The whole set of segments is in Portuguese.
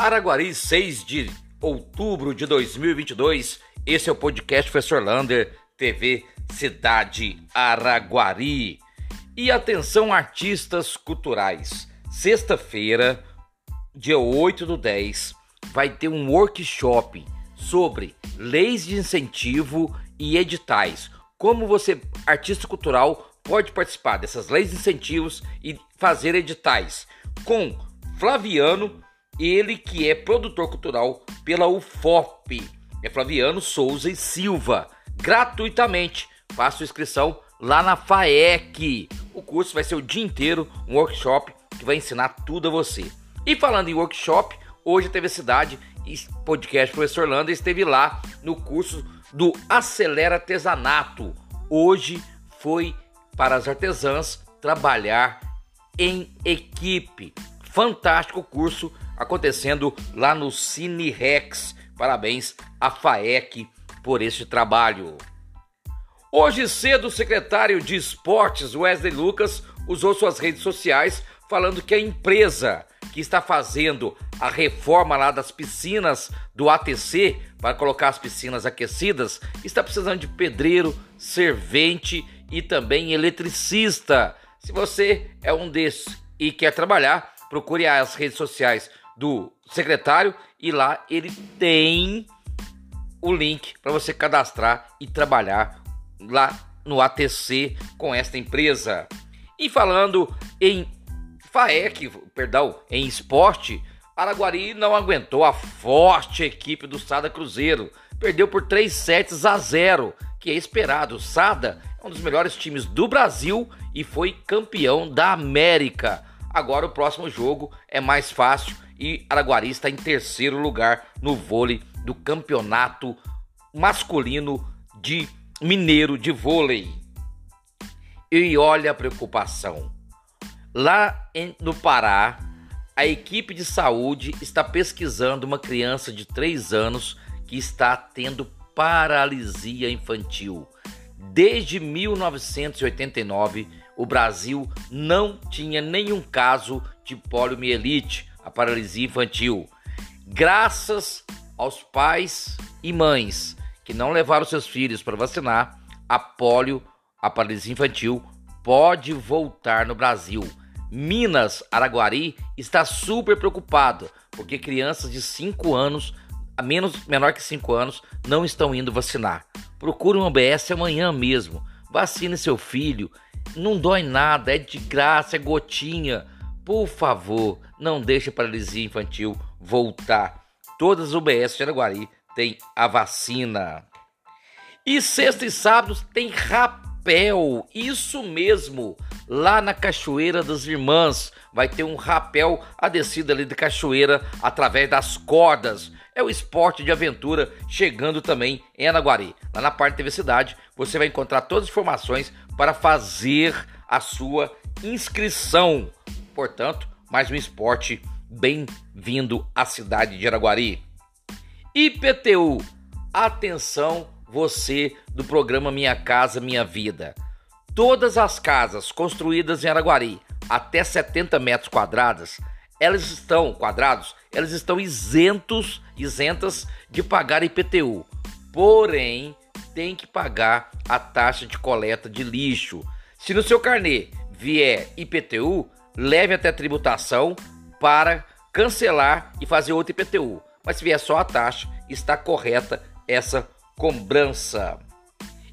Araguari, 6 de outubro de 2022. Esse é o podcast Professor Lander, TV Cidade Araguari. E atenção, artistas culturais. Sexta-feira, dia 8 do 10, vai ter um workshop sobre leis de incentivo e editais. Como você, artista cultural, pode participar dessas leis de incentivos e fazer editais com Flaviano ele que é produtor cultural pela UFOP, é Flaviano Souza e Silva, gratuitamente. Faça inscrição lá na FAEC. O curso vai ser o dia inteiro, um workshop que vai ensinar tudo a você. E falando em workshop, hoje a TV Cidade podcast Professor Landa esteve lá no curso do Acelera Artesanato. Hoje foi para as artesãs trabalhar em equipe. Fantástico curso acontecendo lá no Cine Rex. Parabéns à FAEC por este trabalho. Hoje cedo, o secretário de Esportes, Wesley Lucas, usou suas redes sociais falando que a empresa que está fazendo a reforma lá das piscinas do ATC para colocar as piscinas aquecidas está precisando de pedreiro, servente e também eletricista. Se você é um desses e quer trabalhar, procure as redes sociais do secretário e lá ele tem o link para você cadastrar e trabalhar lá no ATC com esta empresa. E falando em FAEC, perdão, em esporte, Araguari não aguentou a forte equipe do Sada Cruzeiro. Perdeu por 3 sets a 0, que é esperado. Sada é um dos melhores times do Brasil e foi campeão da América. Agora o próximo jogo é mais fácil e Araguari está em terceiro lugar no vôlei do campeonato masculino de mineiro de vôlei. E olha a preocupação. Lá no Pará, a equipe de saúde está pesquisando uma criança de 3 anos que está tendo paralisia infantil. Desde 1989, o Brasil não tinha nenhum caso de poliomielite, a paralisia infantil, graças aos pais e mães que não levaram seus filhos para vacinar, a polio, a paralisia infantil, pode voltar no Brasil. Minas, Araguari, está super preocupado porque crianças de 5 anos, a menos menor que 5 anos, não estão indo vacinar. Procure um OBS amanhã mesmo. Vacine seu filho. Não dói nada, é de graça, é gotinha. Por favor, não deixe a paralisia infantil voltar. Todas as UBS de Araguari têm a vacina. E sexta e sábado tem rapel, isso mesmo. Lá na Cachoeira das Irmãs vai ter um rapel a descida ali da cachoeira através das cordas. É o esporte de aventura chegando também em Anaguari. Lá na parte da TV Cidade você vai encontrar todas as informações para fazer a sua inscrição. Portanto, mais um esporte bem-vindo à cidade de Araguari. IPTU, atenção você do programa Minha Casa Minha Vida. Todas as casas construídas em Araguari até 70 metros quadrados, elas estão quadrados, elas estão isentos, isentas de pagar IPTU. Porém, tem que pagar a taxa de coleta de lixo. Se no seu carnê vier IPTU, leve até a tributação para cancelar e fazer outro IPTU. Mas se vier só a taxa, está correta essa cobrança.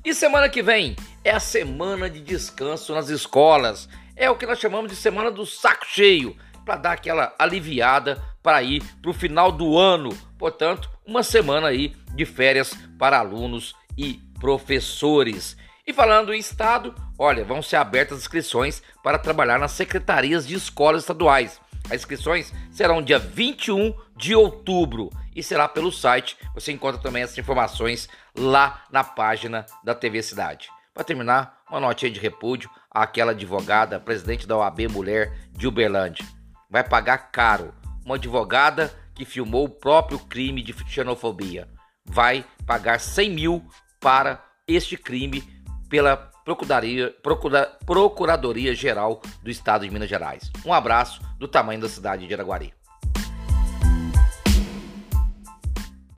E semana que vem é a semana de descanso nas escolas. É o que nós chamamos de semana do saco cheio, para dar aquela aliviada para ir para o final do ano. Portanto, uma semana aí de férias para alunos e professores. E falando em Estado, olha, vão ser abertas inscrições para trabalhar nas secretarias de escolas estaduais. As inscrições serão dia 21 de outubro e será pelo site. Você encontra também essas informações lá na página da TV Cidade. Para terminar, uma notinha de repúdio àquela advogada, presidente da OAB Mulher de Uberlândia. Vai pagar caro. Uma advogada que filmou o próprio crime de xenofobia. Vai pagar 100 mil para este crime pela Procuradoria, Procura, Procuradoria Geral do Estado de Minas Gerais. Um abraço do tamanho da cidade de Araguari.